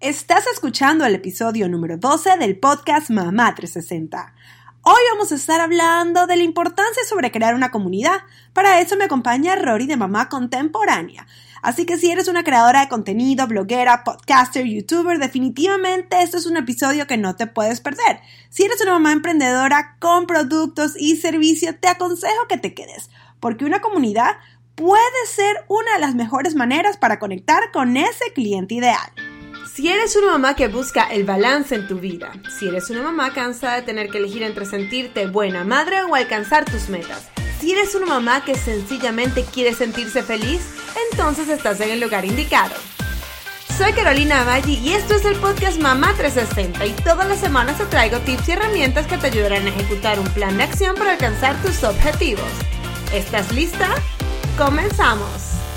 Estás escuchando el episodio número 12 del podcast Mamá 360. Hoy vamos a estar hablando de la importancia sobre crear una comunidad. Para eso me acompaña Rory de Mamá Contemporánea. Así que si eres una creadora de contenido, bloguera, podcaster, youtuber, definitivamente este es un episodio que no te puedes perder. Si eres una mamá emprendedora con productos y servicios, te aconsejo que te quedes, porque una comunidad puede ser una de las mejores maneras para conectar con ese cliente ideal. Si eres una mamá que busca el balance en tu vida, si eres una mamá cansada de tener que elegir entre sentirte buena madre o alcanzar tus metas, si eres una mamá que sencillamente quiere sentirse feliz, entonces estás en el lugar indicado. Soy Carolina Maggi y esto es el podcast Mamá 360 y todas las semanas te traigo tips y herramientas que te ayudarán a ejecutar un plan de acción para alcanzar tus objetivos. ¿Estás lista? ¡Comenzamos!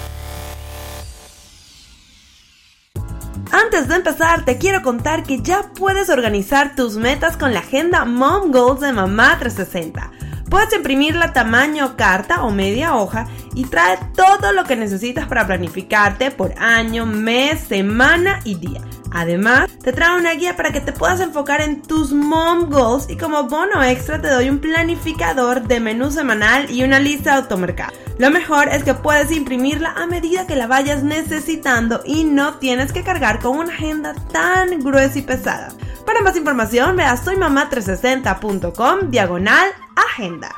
Antes de empezar, te quiero contar que ya puedes organizar tus metas con la agenda Mom Goals de Mamá 360. Puedes imprimirla tamaño carta o media hoja y trae todo lo que necesitas para planificarte por año, mes, semana y día. Además, te trae una guía para que te puedas enfocar en tus mom goals y como bono extra te doy un planificador de menú semanal y una lista de automercado. Lo mejor es que puedes imprimirla a medida que la vayas necesitando y no tienes que cargar con una agenda tan gruesa y pesada. Para más información, ve a soymamá360.com diagonal agenda.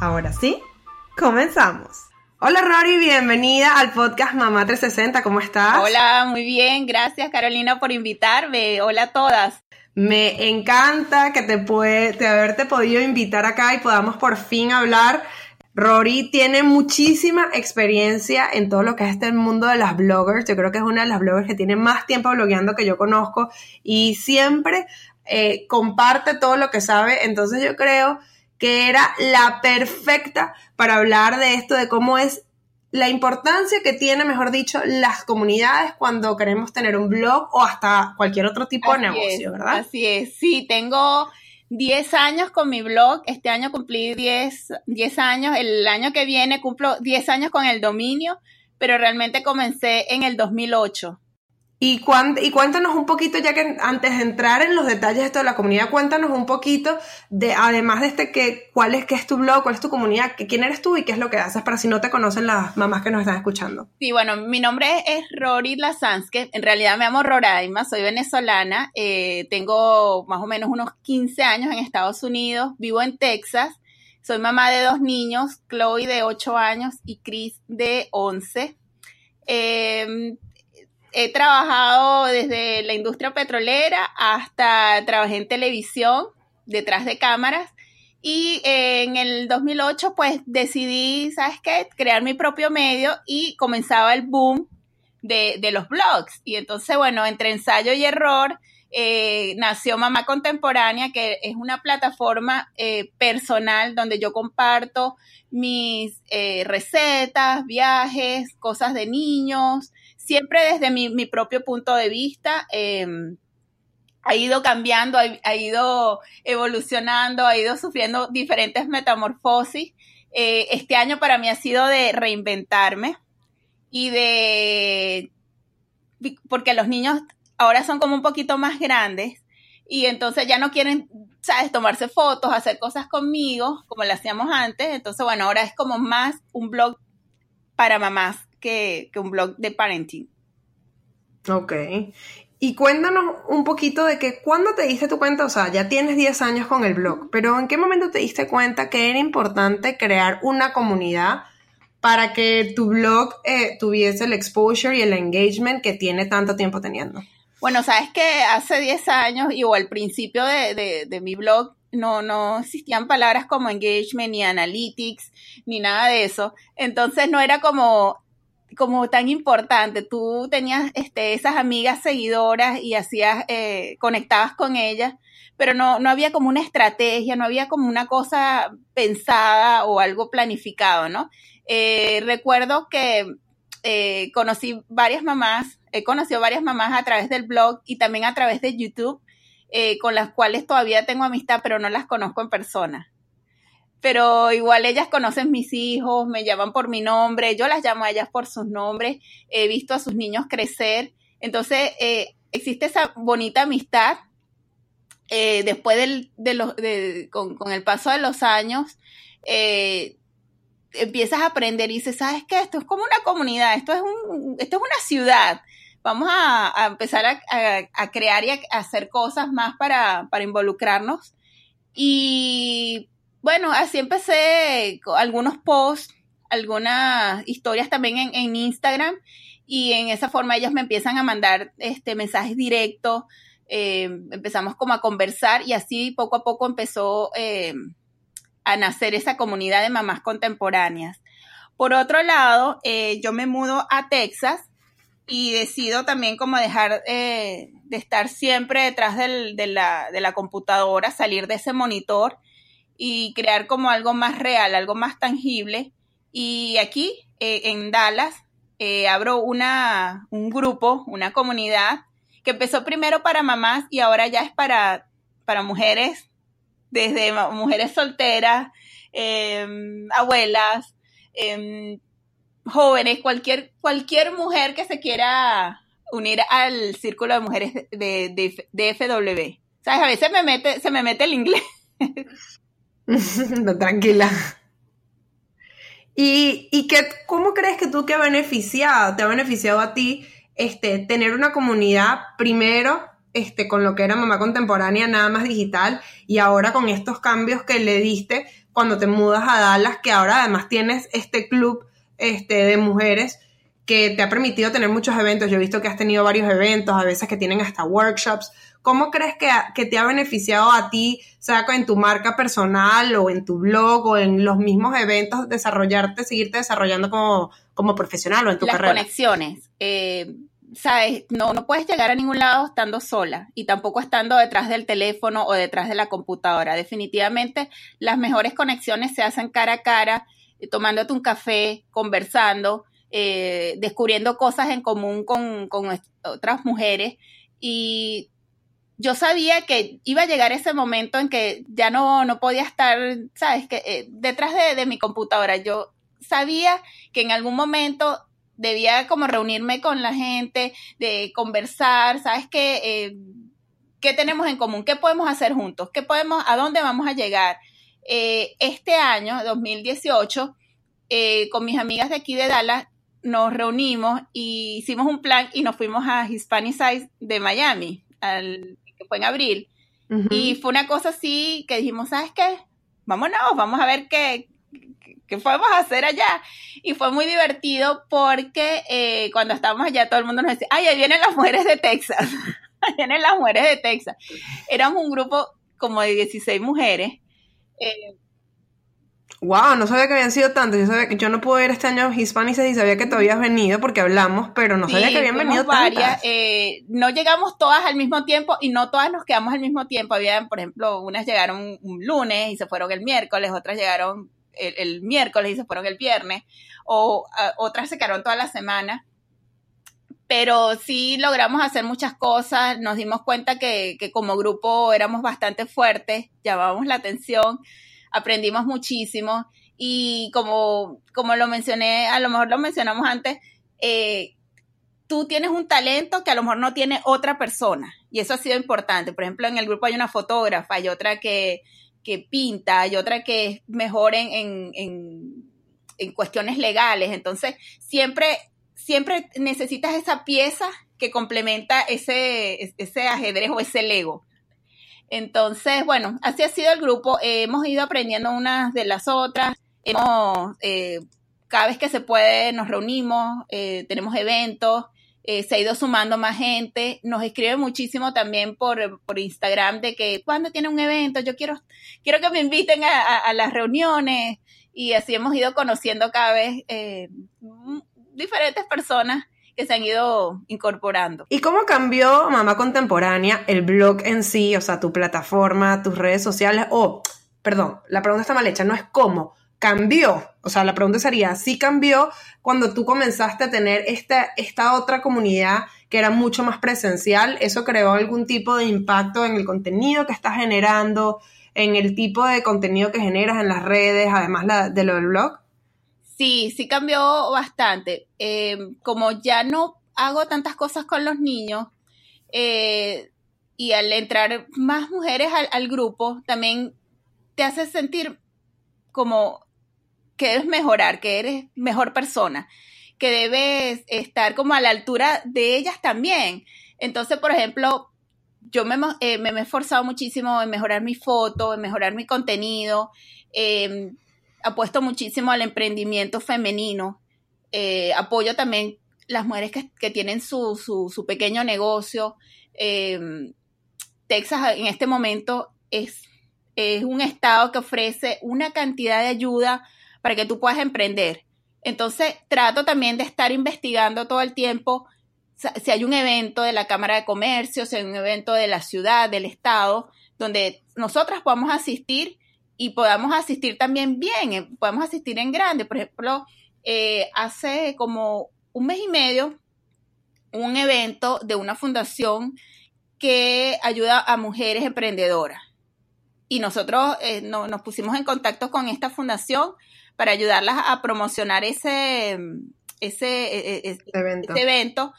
Ahora sí, comenzamos. Hola Rory, bienvenida al podcast Mamá 360, ¿cómo estás? Hola, muy bien, gracias Carolina por invitarme. Hola a todas. Me encanta que te puede, te haberte podido invitar acá y podamos por fin hablar. Rory tiene muchísima experiencia en todo lo que es este mundo de las bloggers. Yo creo que es una de las bloggers que tiene más tiempo blogueando que yo conozco y siempre eh, comparte todo lo que sabe. Entonces yo creo que era la perfecta para hablar de esto, de cómo es la importancia que tiene, mejor dicho, las comunidades cuando queremos tener un blog o hasta cualquier otro tipo de negocio, ¿verdad? Así es, sí, tengo 10 años con mi blog, este año cumplí 10, 10 años, el año que viene cumplo 10 años con el dominio, pero realmente comencé en el 2008. Y, cuéntanos un poquito, ya que antes de entrar en los detalles de esto de la comunidad, cuéntanos un poquito de, además de este, que, cuál es, qué es tu blog, cuál es tu comunidad, quién eres tú y qué es lo que haces para si no te conocen las mamás que nos están escuchando. Sí, bueno, mi nombre es Rory Lazanske, en realidad me llamo Roraima, soy venezolana, eh, tengo más o menos unos 15 años en Estados Unidos, vivo en Texas, soy mamá de dos niños, Chloe de 8 años y Chris de 11. Eh, he trabajado desde la industria petrolera hasta trabajé en televisión, detrás de cámaras. Y eh, en el 2008, pues decidí, ¿sabes qué? Crear mi propio medio y comenzaba el boom de, los blogs. Y entonces, bueno, entre ensayo y error, eh, nació Mamá Contemporánea, que es una plataforma eh, personal donde yo comparto mis recetas, viajes, cosas de niños, siempre desde mi, propio punto de vista. Em, ha ido cambiando, ha, ido evolucionando, ha ido sufriendo diferentes metamorfosis. Eh, este año para mí ha sido de reinventarme y de, porque los niños ahora son como un poquito más grandes y entonces ya no quieren, sabes, tomarse fotos, hacer cosas conmigo como lo hacíamos antes. Entonces, bueno, ahora es como más un blog para mamás que, un blog de parenting. Ok. Y cuéntanos un poquito de que cuando te diste tu cuenta, o sea, ya tienes 10 años con el blog, pero ¿en qué momento te diste cuenta que era importante crear una comunidad para que tu blog eh, tuviese el exposure y el engagement que tiene tanto tiempo teniendo? Bueno, sabes que hace 10 años y o al principio de, de mi blog no, no existían palabras como engagement ni analytics ni nada de eso. Entonces no era como como tan importante. Tú tenías este, esas amigas seguidoras y hacías, eh, conectabas con ellas, pero no, no había como una estrategia, no había como una cosa pensada o algo planificado, ¿no? Eh, recuerdo que eh, conocí varias mamás, he conocido varias mamás a través del blog y también a través de YouTube, con las cuales todavía tengo amistad, pero no las conozco en persona pero igual ellas conocen mis hijos, me llaman por mi nombre, yo las llamo a ellas por sus nombres, he visto a sus niños crecer, entonces eh, existe esa bonita amistad. Eh, después de los, con, el paso de los años, eh, empiezas a aprender y dices, ¿sabes qué? Esto es como una comunidad, esto es, un, esto es una ciudad. Vamos a, empezar a, crear y a, hacer cosas más para, para involucrarnos. Y bueno, así empecé con algunos posts, algunas historias también en, Instagram y en esa forma ellos me empiezan a mandar este, mensajes directos, eh, empezamos como a conversar y así poco a poco empezó eh, a nacer esa comunidad de mamás contemporáneas. Por otro lado, eh, yo me mudo a Texas y decido también como dejar de estar siempre detrás de, la, de la computadora, salir de ese monitor y crear como algo más real, algo más tangible. Y aquí, eh, en Dallas, eh, abro una, un grupo, una comunidad que empezó primero para mamás y ahora ya es para, para mujeres, desde mujeres solteras, em, abuelas, em, jóvenes, cualquier, cualquier mujer que se quiera unir al círculo de mujeres de, de, FW. ¿Sabes? A veces me mete, se me mete el inglés. no, tranquila. ¿Y, y cómo crees que tú que ha beneficiado, te ha beneficiado a ti este, tener una comunidad primero este, con lo que era mamá contemporánea, nada más digital, y ahora con estos cambios que le diste cuando te mudas a Dallas, que ahora además tienes este club este, de mujeres que te ha permitido tener muchos eventos. Yo he visto que has tenido varios eventos, a veces que tienen hasta workshops. ¿Cómo crees que, te ha beneficiado a ti, sea en tu marca personal o en tu blog o en los mismos eventos, desarrollarte, seguirte desarrollando como, como profesional o en tu Las carrera? conexiones. Eh, sabes, no, no puedes llegar a ningún lado estando sola y tampoco estando detrás del teléfono o detrás de la computadora. Definitivamente las mejores conexiones se hacen cara a cara, eh, tomándote un café, conversando, eh, descubriendo cosas en común con, con otras mujeres y yo sabía que iba a llegar ese momento en que ya no, no podía estar, ¿sabes? Que, eh, detrás de, mi computadora. Yo sabía que en algún momento debía como reunirme con la gente, de conversar, ¿sabes? qué? Eh, ¿Qué tenemos en común? ¿Qué podemos hacer juntos? ¿Qué podemos, a dónde vamos a llegar? Eh, este año, 2018, con mis amigas de aquí de Dallas, nos reunimos y hicimos un plan y nos fuimos a Hispanic Size de Miami, al fue en abril. Y fue una cosa así que dijimos, ¿sabes qué? Vámonos, vamos a ver qué, qué, podemos hacer allá. Y fue muy divertido porque eh, cuando estábamos allá todo el mundo nos decía, ay, ahí vienen las mujeres de Texas. ahí vienen las mujeres de Texas. Éramos un grupo como de 16 mujeres. Eh, Wow, no sabía que habían sido tantos. Yo sabía que yo no pude ir este año a Hispanices y sabía que tú habías venido porque hablamos, pero no sabía que habían venido varias. Eh, no llegamos todas al mismo tiempo y no todas nos quedamos al mismo tiempo. Había, por ejemplo, unas llegaron un lunes y se fueron el miércoles, otras llegaron el, miércoles y se fueron el viernes, o otras se quedaron toda la semana. Pero sí logramos hacer muchas cosas, nos dimos cuenta que, que como grupo éramos bastante fuertes, llamábamos la atención aprendimos muchísimo y como, como lo mencioné, a lo mejor lo mencionamos antes, eh, tú tienes un talento que a lo mejor no tiene otra persona y eso ha sido importante. Por ejemplo, en el grupo hay una fotógrafa, hay otra que, que pinta, hay otra que es mejor en, en, en, cuestiones legales. Entonces, siempre, siempre necesitas esa pieza que complementa ese, ese ajedrez o ese Lego. Entonces, bueno, así ha sido el grupo. hemos ido aprendiendo unas de las otras. Hemos, eh, cada vez que se puede, nos reunimos, eh, tenemos eventos. Eh, se ha ido sumando más gente. Nos escribe muchísimo también por, por Instagram de que cuando tiene un evento, yo quiero, quiero que me inviten a, a las reuniones. Y así hemos ido conociendo cada vez diferentes personas que se han ido incorporando. ¿Y cómo cambió Mamá Contemporánea el blog en sí, o sea, tu plataforma, tus redes sociales? O, perdón, la pregunta está mal hecha, no es cómo, cambió. O sea, la pregunta sería, ¿sí cambió cuando tú comenzaste a tener esta, esta otra comunidad que era mucho más presencial? ¿Eso creó algún tipo de impacto en el contenido que estás generando, en el tipo de contenido que generas en las redes, además de lo del blog? Sí, sí cambió bastante. Eh, como ya no hago tantas cosas con los niños, Eh, y al entrar más mujeres al, grupo, también te hace sentir como que debes mejorar, que eres mejor persona, que debes estar como a la altura de ellas también. Entonces, por ejemplo, yo me, eh, me, he esforzado muchísimo en mejorar mi foto, en mejorar mi contenido, eh, apuesto muchísimo al emprendimiento femenino, eh, apoyo también las mujeres que, tienen su, su, pequeño negocio. Em, Texas en este momento es, es un estado que ofrece una cantidad de ayuda para que tú puedas emprender. Entonces, trato también de estar investigando todo el tiempo si hay un evento de la Cámara de Comercio, si hay un evento de la ciudad, del Estado, donde nosotras podamos asistir y podamos asistir también bien, eh, podemos asistir en grande. Por ejemplo, eh, hace como un mes y medio, un evento de una fundación que ayuda a mujeres emprendedoras. Y nosotros eh, nos pusimos en contacto con esta fundación para ayudarlas a promocionar ese, ese, ese evento. evento.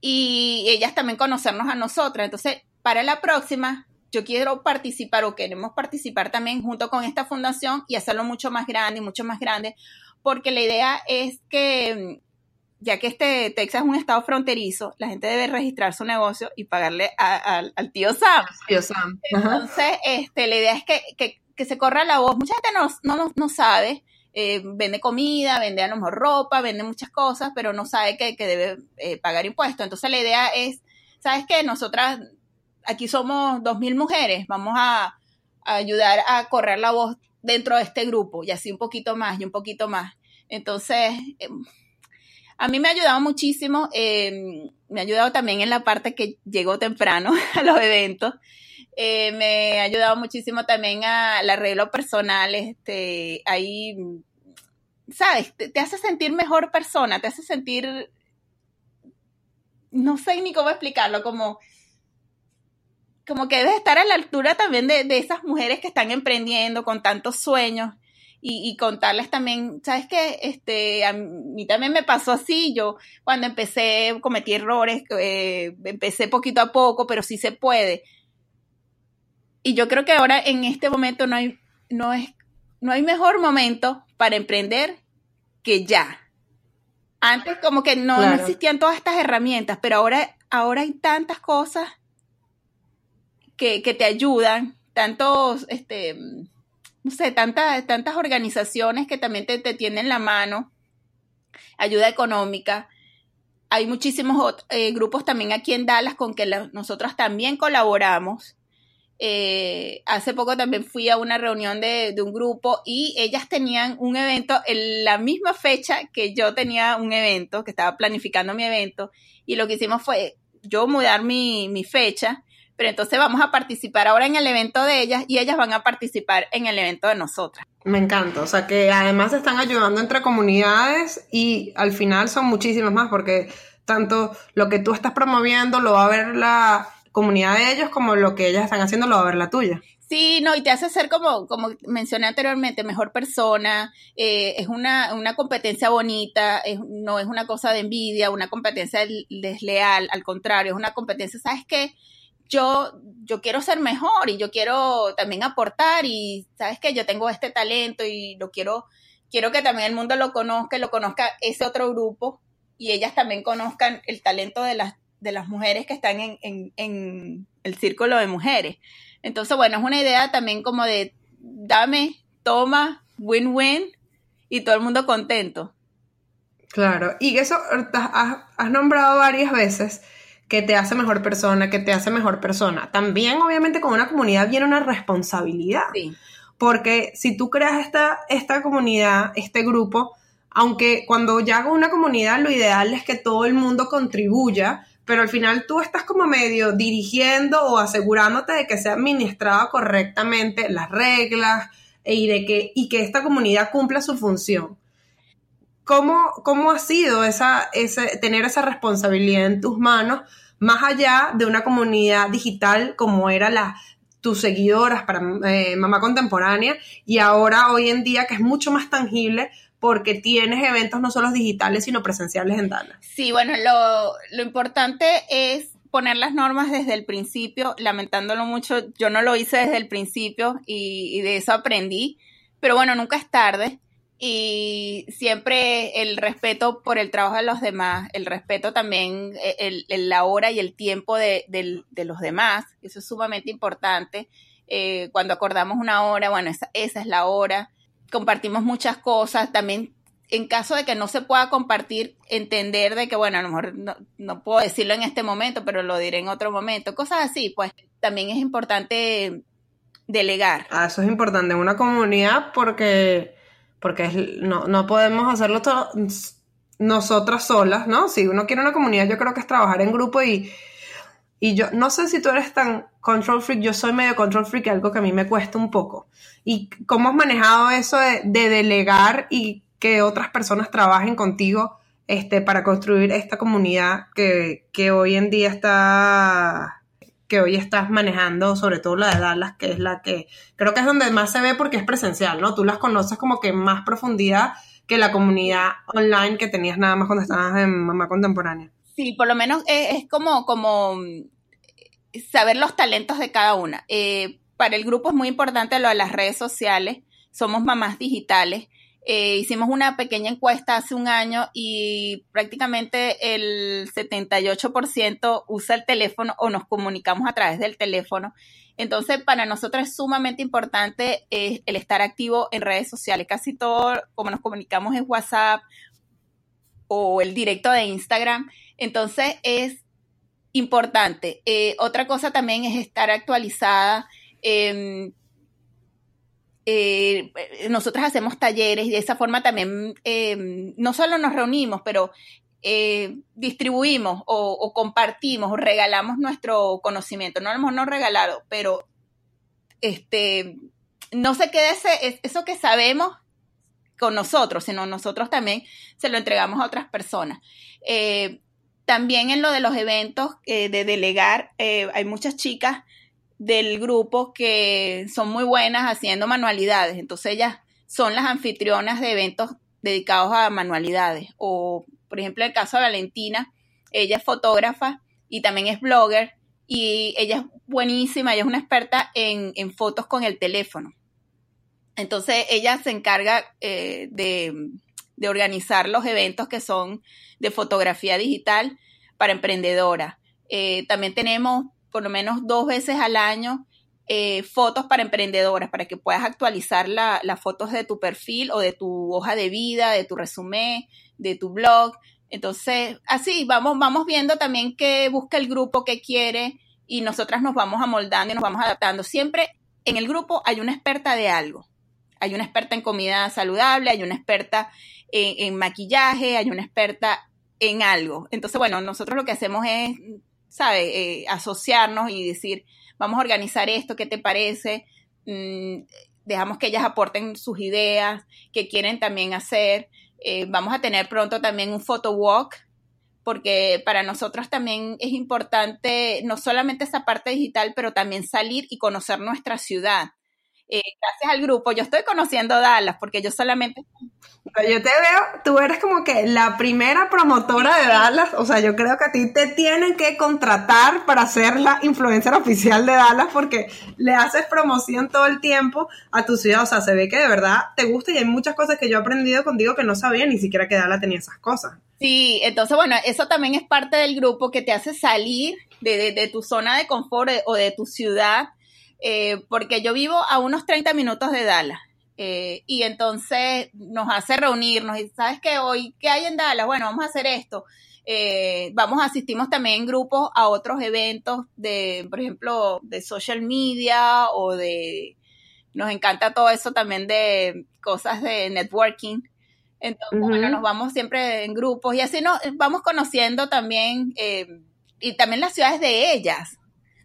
y ellas también conocernos a nosotras. Entonces, para la próxima, yo quiero participar o queremos participar también junto con esta fundación y hacerlo mucho más grande y mucho más grande, porque la idea es que ya que este Texas es un estado fronterizo, la gente debe registrar su negocio y pagarle al tío Sam. Tío Sam. Entonces, este, la idea es que, se corra la voz. Mucha gente no, no, sabe, eh, vende comida, vende a lo mejor ropa, vende muchas cosas, pero no sabe que, debe eh, pagar impuestos. Entonces, la idea es, ¿sabes qué? Nosotras aquí somos dos mil mujeres, vamos a, ayudar a correr la voz dentro de este grupo y así un poquito más y un poquito más. Entonces, em, a mí me ha ayudado muchísimo, em, me ha ayudado también en la parte que llegó temprano a los eventos. Eh, me ha ayudado muchísimo también al arreglo personal, este, ahí, sabes, te, hace sentir mejor persona, te hace sentir, no sé ni cómo explicarlo, como como que debes estar a la altura también de, esas mujeres que están emprendiendo con tantos sueños y, contarles también, ¿sabes qué? Este, a mí también me pasó así, yo cuando empecé cometí errores, eh, empecé poquito a poco, pero sí se puede. Y yo creo que ahora en este momento no hay, no es, no hay mejor momento para emprender que ya. Antes como que no, no existían todas estas herramientas, pero ahora, ahora hay tantas cosas que, te ayudan, tantos, este, no sé, tantas, tantas organizaciones que también te, tienen la mano, ayuda económica. Hay muchísimos eh, grupos también aquí en Dallas con que nosotros también colaboramos. Eh, hace poco también fui a una reunión de, de, un grupo y ellas tenían un evento en la misma fecha que yo tenía un evento, que estaba planificando mi evento, y lo que hicimos fue yo mudar mi, mi fecha pero entonces vamos a participar ahora en el evento de ellas y ellas van a participar en el evento de nosotras. Me encanta, o sea que además están ayudando entre comunidades y al final son muchísimas más porque tanto lo que tú estás promoviendo lo va a ver la comunidad de ellos como lo que ellas están haciendo lo va a ver la tuya. Sí, no, y te hace ser como, como mencioné anteriormente, mejor persona, eh, es una, una, competencia bonita, no es una cosa de envidia, una competencia desleal, al contrario, es una competencia, ¿sabes qué? Yo, yo quiero ser mejor y yo quiero también aportar y sabes que yo tengo este talento y lo quiero, quiero que también el mundo lo conozca, lo conozca ese otro grupo y ellas también conozcan el talento de las, de las mujeres que están en, en, el círculo de mujeres. Entonces, bueno, es una idea también como de dame, toma, win-win y todo el mundo contento. Claro, y eso has nombrado varias veces que te hace mejor persona, que te hace mejor persona. También, obviamente, con una comunidad viene una responsabilidad. Porque si tú creas esta, esta comunidad, este grupo, aunque cuando ya hago una comunidad, lo ideal es que todo el mundo contribuya, pero al final tú estás como medio dirigiendo o asegurándote de que sea administrada correctamente las reglas y de que, y que esta comunidad cumpla su función. ¿Cómo, cómo ha sido esa, ese, tener esa responsabilidad en tus manos, más allá de una comunidad digital como era la, tus seguidoras para eh, Mamá Contemporánea y ahora hoy en día que es mucho más tangible porque tienes eventos no solo digitales sino presenciales en Dallas. Sí, bueno, lo, lo importante es poner las normas desde el principio, lamentándolo mucho, yo no lo hice desde el principio y, de eso aprendí, pero bueno, nunca es tarde y siempre el respeto por el trabajo de los demás, el respeto también, el, la hora y el tiempo de, los demás, eso es sumamente importante. Eh, cuando acordamos una hora, bueno, esa, esa es la hora, compartimos muchas cosas, también en caso de que no se pueda compartir, entender de que, bueno, a lo mejor no, puedo decirlo en este momento, pero lo diré en otro momento, cosas así, pues también es importante delegar. Ah, eso es importante en una comunidad porque, porque no, no podemos hacerlo todo nosotras solas, ¿no? Si uno quiere una comunidad, yo creo que es trabajar en grupo y, y yo no sé si tú eres tan control freak, yo soy medio control freak, algo que a mí me cuesta un poco. ¿Y cómo has manejado eso de, de delegar y que otras personas trabajen contigo este, para construir esta comunidad que, hoy en día está que hoy estás manejando, sobre todo la de Dallas, que es la que creo que es donde más se ve porque es presencial, ¿no? Tú las conoces como que en más profundidad que la comunidad online que tenías nada más cuando estabas en Mamá Contemporánea. Sí, por lo menos es, como, como saber los talentos de cada una. Eh, para el grupo es muy importante lo de las redes sociales, somos mamás digitales eh, hicimos una pequeña encuesta hace un año y prácticamente el 78% usa el teléfono o nos comunicamos a través del teléfono. Entonces, para nosotros es sumamente importante eh, el estar activo en redes sociales. Casi todo, como nos comunicamos es WhatsApp o el directo de Instagram. Entonces, es importante. Eh, otra cosa también es estar actualizada. Eh, eh, nosotros hacemos talleres y de esa forma también eh, no solo nos reunimos, pero eh, distribuimos o, compartimos o regalamos nuestro conocimiento. No lo hemos no regalado, pero este, no se quede ese, eso que sabemos con nosotros, sino nosotros también se lo entregamos a otras personas. también en lo de los eventos de delegar, hay muchas chicas del grupo que son muy buenas haciendo manualidades. Entonces ellas son las anfitrionas de eventos dedicados a manualidades. O, por ejemplo, en el caso de Valentina, ella es fotógrafa y también es blogger y ella es buenísima, ella es una experta en, fotos con el teléfono. Entonces ella se encarga eh, de, organizar los eventos que son de fotografía digital para emprendedoras. Eh, también tenemos por lo menos dos veces al año eh, fotos para emprendedoras, para que puedas actualizar las fotos de tu perfil o de tu hoja de vida, de tu resumen, de tu blog. Entonces, así vamos, vamos viendo también qué busca el grupo, qué quiere, y nosotras nos vamos amoldando y nos vamos adaptando. Siempre en el grupo hay una experta de algo. Hay una experta en comida saludable, hay una experta en, en maquillaje, hay una experta en algo. Entonces, bueno, nosotros lo que hacemos es ¿sabe? Eh, asociarnos y decir, vamos a organizar esto, ¿qué te parece? Mm, dejamos que ellas aporten sus ideas, que quieren también hacer. Eh, vamos a tener pronto también un photo walk, porque para nosotros también es importante no solamente esa parte digital, pero también salir y conocer nuestra ciudad. Eh, gracias al grupo, yo estoy conociendo Dallas porque yo solamente... Yo te veo, tú eres como que la primera promotora de Dallas, o sea, yo creo que a ti te tienen que contratar para ser la influencer oficial de Dallas porque le haces promoción todo el tiempo a tu ciudad, o sea, se ve que de verdad te gusta y hay muchas cosas que yo he aprendido contigo que no sabía ni siquiera que Dallas tenía esas cosas. Sí, entonces bueno, eso también es parte del grupo que te hace salir de, de tu zona de confort o de tu ciudad eh, porque yo vivo a unos 30 minutos de Dallas. Eh, y entonces nos hace reunirnos y sabes que hoy, ¿qué hay en Dallas? Bueno, vamos a hacer esto. Eh, vamos, asistimos también en grupos a otros eventos de, por ejemplo, de social media o de, nos encanta todo eso también de cosas de networking. Entonces, bueno, nos vamos siempre en grupos y así nos vamos conociendo también, y también las ciudades de ellas,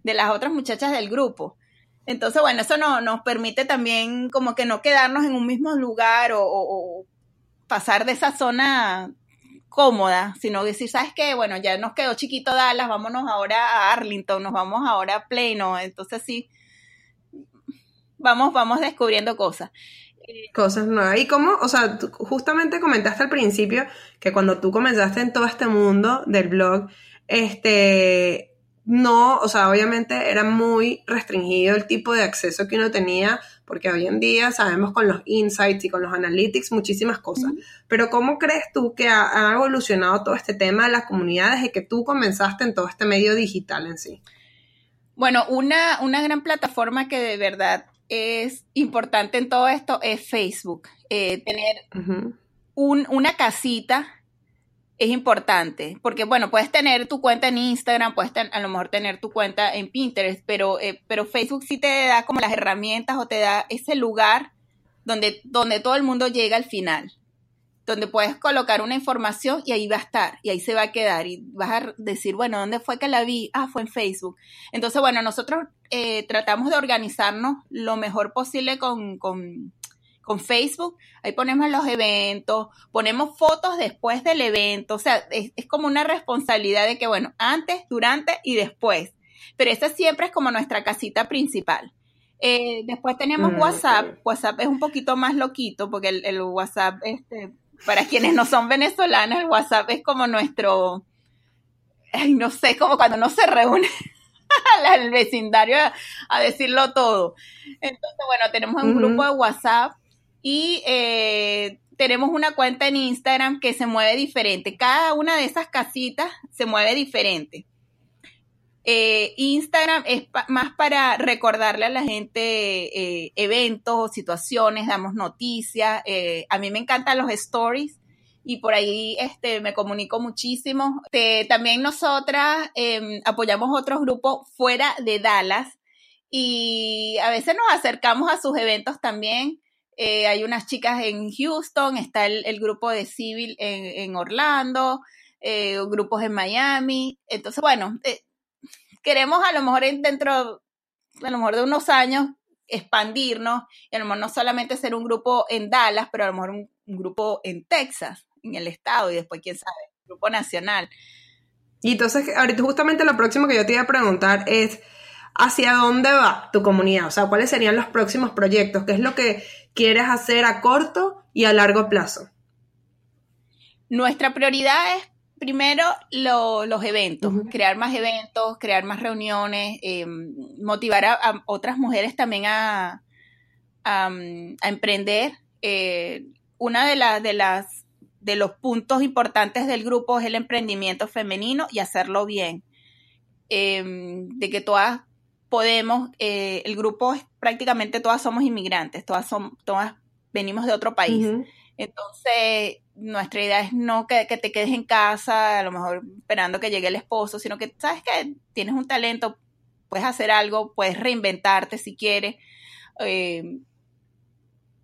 de las otras muchachas del grupo. Entonces, bueno, eso no, nos permite también como que no quedarnos en un mismo lugar o, pasar de esa zona cómoda, sino decir, ¿sabes qué? Bueno, ya nos quedó chiquito Dallas, vámonos ahora a Arlington, nos vamos ahora a Plano, entonces sí, vamos, vamos descubriendo cosas. Cosas nuevas. Y cómo, o sea, justamente comentaste al principio que cuando tú comenzaste en todo este mundo del blog, este, no, o sea, obviamente era muy restringido el tipo de acceso que uno tenía, porque hoy en día sabemos con los insights y con los analytics muchísimas cosas. Pero ¿cómo crees tú que ha, evolucionado todo este tema de las comunidades y que tú comenzaste en todo este medio digital en sí? Bueno, una, una gran plataforma que de verdad es importante en todo esto es Facebook. Eh, tener un, una casita es importante, porque bueno, puedes tener tu cuenta en Instagram, puedes a lo mejor tener tu cuenta en Pinterest, pero, eh, pero Facebook sí te da como las herramientas o te da ese lugar donde, donde todo el mundo llega al final, donde puedes colocar una información y ahí va a estar, y ahí se va a quedar, y vas a decir, bueno, ¿dónde fue que la vi? Ah, fue en Facebook. Entonces, bueno, nosotros eh, tratamos de organizarnos lo mejor posible con, con con Facebook, ahí ponemos los eventos, ponemos fotos después del evento, o sea, es, como una responsabilidad de que, bueno, antes, durante y después, pero esa siempre es como nuestra casita principal. Eh, después tenemos mm, WhatsApp, WhatsApp es un poquito más loquito porque el, WhatsApp, este, para quienes no son venezolanos, el WhatsApp es como nuestro, ay, no sé, como cuando no se reúne al vecindario a, decirlo todo. Entonces, bueno, tenemos un grupo de WhatsApp y eh, tenemos una cuenta en Instagram que se mueve diferente. Cada una de esas casitas se mueve diferente. Eh, Instagram es más para recordarle a la gente eh, eventos, situaciones, damos noticias. a mí me encantan los stories y por ahí este, me comunico muchísimo. también nosotras em, apoyamos otros grupos fuera de Dallas y a veces nos acercamos a sus eventos también. Eh, hay unas chicas en Houston, está el, grupo de Civil en, Orlando, eh, grupos en Miami. Entonces, bueno, eh, queremos a lo mejor dentro, a lo mejor de unos años, expandirnos y a lo mejor no solamente ser un grupo en Dallas, pero a lo mejor un, grupo en Texas, en el estado y después, quién sabe, grupo nacional. Y entonces, ahorita justamente lo próximo que yo te iba a preguntar es, ¿hacia dónde va tu comunidad? O sea, ¿cuáles serían los próximos proyectos? ¿Qué es lo que quieres hacer a corto y a largo plazo? Nuestra prioridad es primero los eventos, crear más eventos, crear más reuniones, em, motivar a, otras mujeres también a, a, emprender. Eh, una de, las de, las, de los puntos importantes del grupo es el emprendimiento femenino y hacerlo bien. Em, de que todas podemos, eh, el grupo es prácticamente todas somos inmigrantes, todas son, todas venimos de otro país. Entonces, nuestra idea es no que, te quedes en casa, a lo mejor esperando que llegue el esposo, sino que sabes que tienes un talento, puedes hacer algo, puedes reinventarte si quieres. Eh,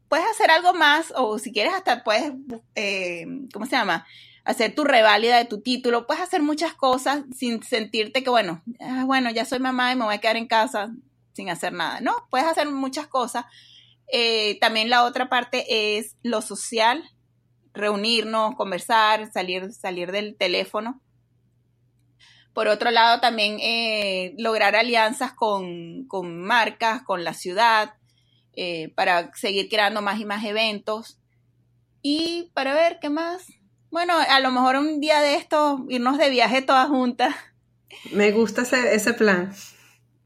puedes hacer algo más o si quieres hasta puedes, eh, ¿cómo se llama? Hacer tu reválida de tu título, puedes hacer muchas cosas sin sentirte que, bueno, ah, bueno, ya soy mamá y me voy a quedar en casa sin hacer nada. No, puedes hacer muchas cosas. Eh, también la otra parte es lo social, reunirnos, conversar, salir, salir del teléfono. Por otro lado, también eh, lograr alianzas con, marcas, con la ciudad, eh, para seguir creando más y más eventos. Y para ver qué más, bueno, a lo mejor un día de esto, irnos de viaje todas juntas. Me gusta ese, ese plan.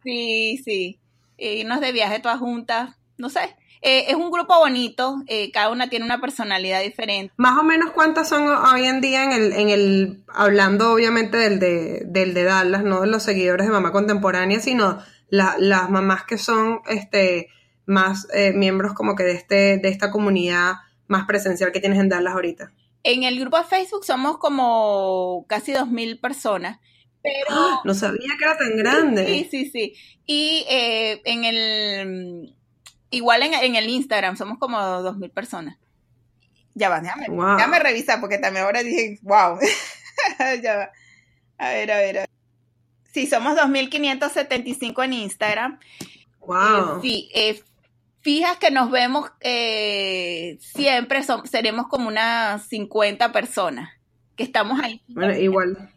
Sí, sí. Irnos de viaje todas juntas. No sé. Eh, es un grupo bonito, eh, cada una tiene una personalidad diferente. Más o menos cuántas son hoy en día en el, en el hablando obviamente del de, del de Dallas, no de los seguidores de Mamá Contemporánea, sino las mamás que son este más eh, miembros como que de este, de esta comunidad más presencial que tienes en Dallas ahorita. En el grupo de Facebook somos como casi 2.000 personas. Pero, ¡Ah! no sabía que era tan grande. Sí, sí, sí. Y eh, en el, igual en, el Instagram somos como 2.000 personas. Ya va, déjame, déjame revisar porque también ahora dije, wow. ya va. A ver, a ver. Sí, somos 2.575 en Instagram. Wow. Eh, sí, eh, fijas que nos vemos eh, siempre, seremos como unas 50 personas que estamos ahí. Bueno, igual.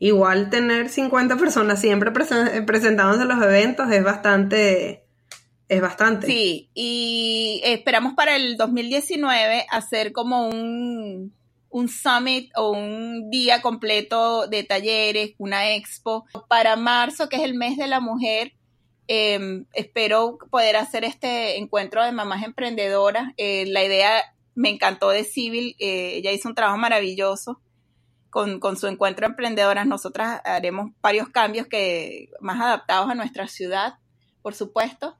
Igual tener 50 personas siempre presentándose en los eventos es bastante, es bastante. Sí, y esperamos para el 2019 hacer como un, un summit o un día completo de talleres, una expo. Para marzo, que es el mes de la mujer, em, espero poder hacer este encuentro de mamás emprendedoras. Eh, la idea me encantó de Civil, eh, ella hizo un trabajo maravilloso con, con, su encuentro de emprendedoras. Nosotras haremos varios cambios que más adaptados a nuestra ciudad, por supuesto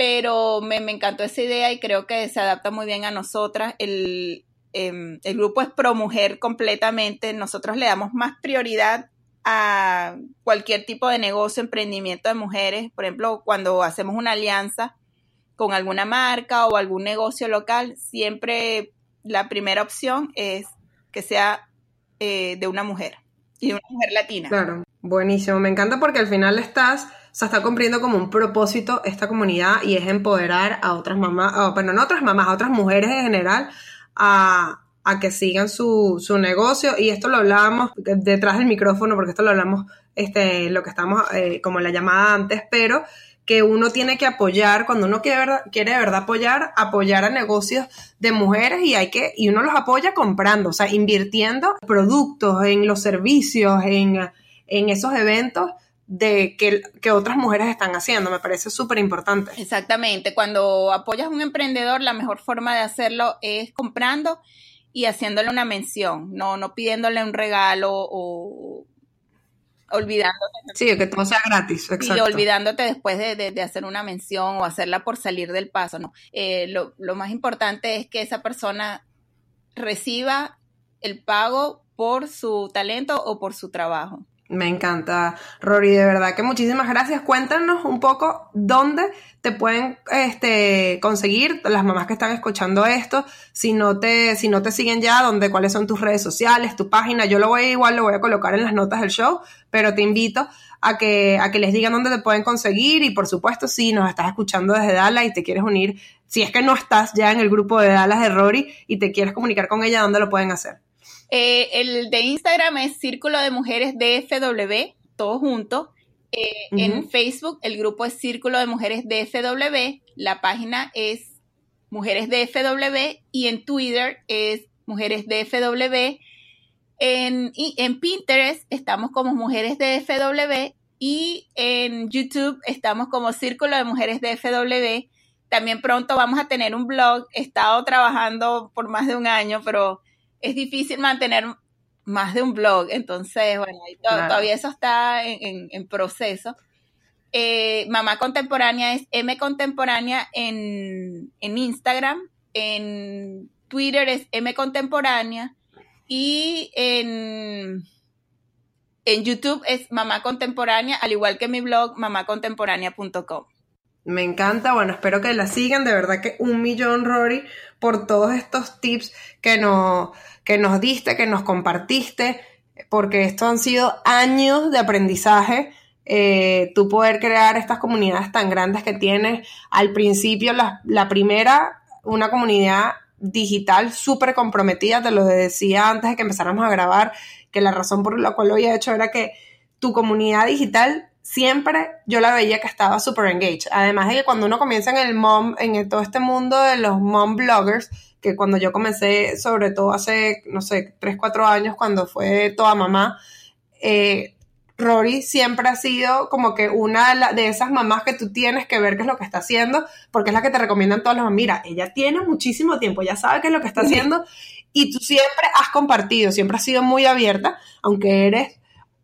pero me, me, encantó esa idea y creo que se adapta muy bien a nosotras. El, em, el grupo es pro mujer completamente. Nosotros le damos más prioridad a cualquier tipo de negocio, emprendimiento de mujeres. Por ejemplo, cuando hacemos una alianza con alguna marca o algún negocio local, siempre la primera opción es que sea eh, de una mujer y de una mujer latina. Claro, buenísimo. Me encanta porque al final estás o sea, está cumpliendo como un propósito esta comunidad y es empoderar a otras mamás, bueno, no otras mamás, a otras mujeres en general a, que sigan su, su, negocio. Y esto lo hablábamos detrás del micrófono, porque esto lo hablamos, este, lo que estamos, eh, como la llamada antes, pero que uno tiene que apoyar, cuando uno quiere, quiere de verdad apoyar, apoyar a negocios de mujeres y hay que, y uno los apoya comprando, o sea, invirtiendo productos, en los servicios, en, en esos eventos de que, otras mujeres están haciendo. Me parece súper importante. Exactamente. Cuando apoyas a un emprendedor, la mejor forma de hacerlo es comprando y haciéndole una mención, no, no pidiéndole un regalo o olvidándote. Sí, que todo sea gratis, exacto. Y olvidándote después de, hacer una mención o hacerla por salir del paso, ¿no? Eh, lo, lo más importante es que esa persona reciba el pago por su talento o por su trabajo. Me encanta, Rory, de verdad que muchísimas gracias. Cuéntanos un poco dónde te pueden este, conseguir las mamás que están escuchando esto. Si no te, si no te siguen ya, dónde, cuáles son tus redes sociales, tu página. Yo lo voy igual, lo voy a colocar en las notas del show, pero te invito a que, a que les digan dónde te pueden conseguir. Y por supuesto, si nos estás escuchando desde Dallas y te quieres unir, si es que no estás ya en el grupo de Dallas de Rory y te quieres comunicar con ella, ¿dónde lo pueden hacer? Eh, el de Instagram es Círculo de Mujeres DFW, todo junto. Eh, en Facebook el grupo es Círculo de Mujeres DFW, la página es Mujeres DFW y en Twitter es Mujeres DFW. En, y en Pinterest estamos como Mujeres DFW y en YouTube estamos como Círculo de Mujeres DFW. También pronto vamos a tener un blog. He estado trabajando por más de un año, pero es difícil mantener más de un blog, entonces, bueno, todavía eso está en, proceso. Eh, Mamá Contemporánea es M Contemporánea en, Instagram, en Twitter es M Contemporánea y en, en YouTube es Mamá Contemporánea, al igual que mi blog mamacontemporánea.com. Me encanta, bueno, espero que la sigan, de verdad que un millón, Rory, por todos estos tips que nos, que nos diste, que nos compartiste, porque esto han sido años de aprendizaje. Eh, tú poder crear estas comunidades tan grandes que tienes. Al principio, la, la primera, una comunidad digital súper comprometida, te lo decía antes de que empezáramos a grabar, que la razón por la cual lo había hecho era que tu comunidad digital siempre yo la veía que estaba súper engaged. Además de que cuando uno comienza en el mom, en todo este mundo de los mom bloggers, que cuando yo comencé, sobre todo hace, no sé, 3, 4 años, cuando fue toda mamá, eh, Rory siempre ha sido como que una de esas mamás que tú tienes que ver qué es lo que está haciendo, porque es la que te recomiendan todas las mamás. Mira, ella tiene muchísimo tiempo, ya sabe qué es lo que está haciendo y tú siempre has compartido, siempre has sido muy abierta, aunque eres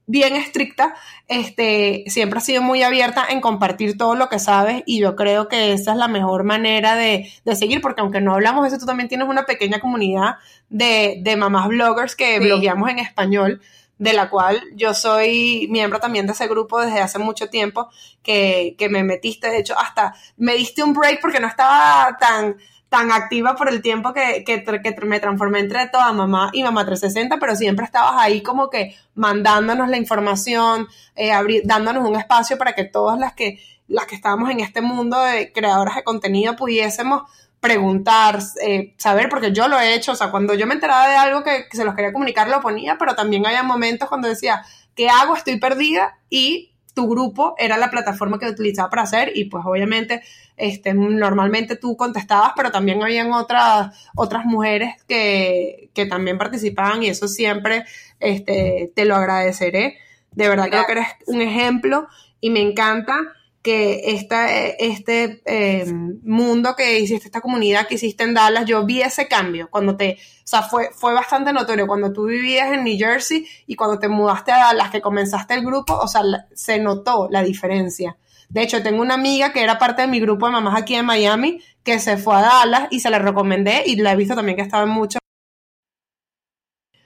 bien estricta, este, siempre ha sido muy abierta en compartir todo lo que sabes y yo creo que esa es la mejor manera de, seguir, porque aunque no hablamos de eso, tú también tienes una pequeña comunidad de, de mamás bloggers que blogueamos en español, de la cual yo soy miembro también de ese grupo desde hace mucho tiempo, que, que me metiste, de hecho, hasta me diste un break porque no estaba tan tan activa por el tiempo que, que, me transformé entre toda mamá y mamá 360, pero siempre estabas ahí como que mandándonos la información, eh, dándonos un espacio para que todas las que, las que estábamos en este mundo de creadoras de contenido pudiésemos preguntar, eh, saber, porque yo lo he hecho, o sea, cuando yo me enteraba de algo que, que se los quería comunicar, lo ponía, pero también había momentos cuando decía, ¿qué hago? Estoy perdida y tu grupo era la plataforma que utilizaba para hacer y pues obviamente este, normalmente tú contestabas, pero también habían otras, otras mujeres que, que también participaban y eso siempre este, te lo agradeceré. De verdad creo que eres un ejemplo y me encanta que esta, este eh, mundo que hiciste, esta comunidad que hiciste en Dallas, yo vi ese cambio cuando te, o sea, fue, fue bastante notorio cuando tú vivías en New Jersey y cuando te mudaste a Dallas, que comenzaste el grupo, o sea, se notó la diferencia. De hecho, tengo una amiga que era parte de mi grupo de mamás aquí en Miami, que se fue a Dallas y se la recomendé y la he visto también que estaba en muchos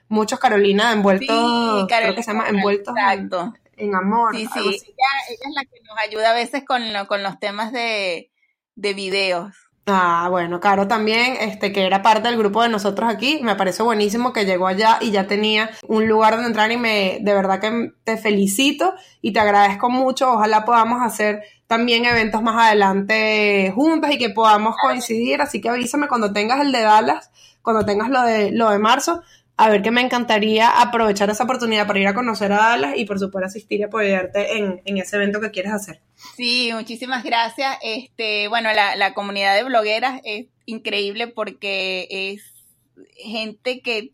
muchos Carolina envueltos, creo que se llama envueltos exacto en amor. Sí, sí, ella, es la que nos ayuda a veces con, con los temas de, de videos. Ah, bueno, Caro también, este, que era parte del grupo de nosotros aquí, me parece buenísimo que llegó allá y ya tenía un lugar donde entrar y me, de verdad que te felicito y te agradezco mucho, ojalá podamos hacer también eventos más adelante juntas y que podamos coincidir, así que avísame cuando tengas el de Dallas, cuando tengas lo de, lo de marzo, a ver que me encantaría aprovechar esa oportunidad para ir a conocer a Dallas y por supuesto asistir y apoyarte en, ese evento que quieres hacer. Sí, muchísimas gracias. Este, bueno, la, comunidad de blogueras es increíble porque es gente que,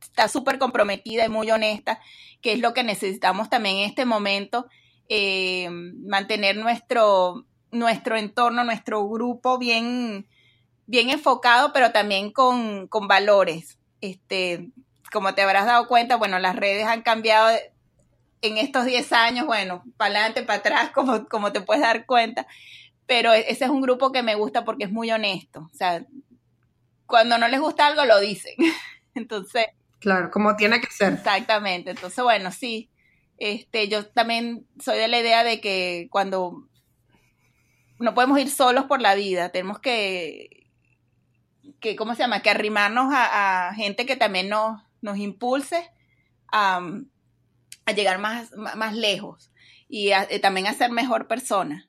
está súper comprometida y muy honesta, que es lo que necesitamos también en este momento, eh, mantener nuestro, nuestro entorno, nuestro grupo bien, bien enfocado, pero también con, con valores este, como te habrás dado cuenta, bueno, las redes han cambiado en estos 10 años, bueno, para adelante, para atrás, como, como te puedes dar cuenta, pero e-, ese es un grupo que me gusta porque es muy honesto, o sea, cuando no les gusta algo lo dicen, entonces... Claro, como tiene que ser. Exactamente, entonces bueno, sí, este, yo también soy de la idea de que cuando no podemos ir solos por la vida, tenemos que que, ¿cómo se llama? Que arrimarnos a, gente que también nos, nos impulse a, llegar más, más lejos y también a ser mejor persona.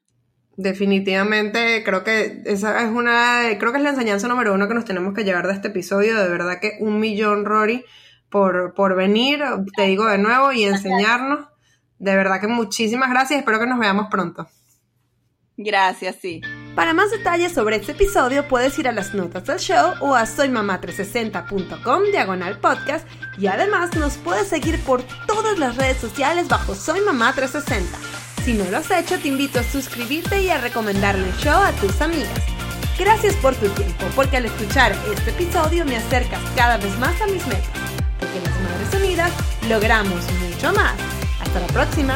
Definitivamente, creo que esa es una, creo que es la enseñanza número uno que nos tenemos que llevar de este episodio. De verdad que un millón, Rory, por, por venir, te digo de nuevo, y enseñarnos. De verdad que muchísimas gracias. Espero que nos veamos pronto. Gracias, sí. Para más detalles sobre este episodio puedes ir a las notas del show o a soymamá360.com diagonal podcast y además nos puedes seguir por todas las redes sociales bajo Soy Mamá 360. Si no lo has hecho te invito a suscribirte y a recomendarle el show a tus amigas. Gracias por tu tiempo, porque al escuchar este episodio me acercas cada vez más a mis metas, porque las Madres Unidas logramos mucho más. Hasta la próxima.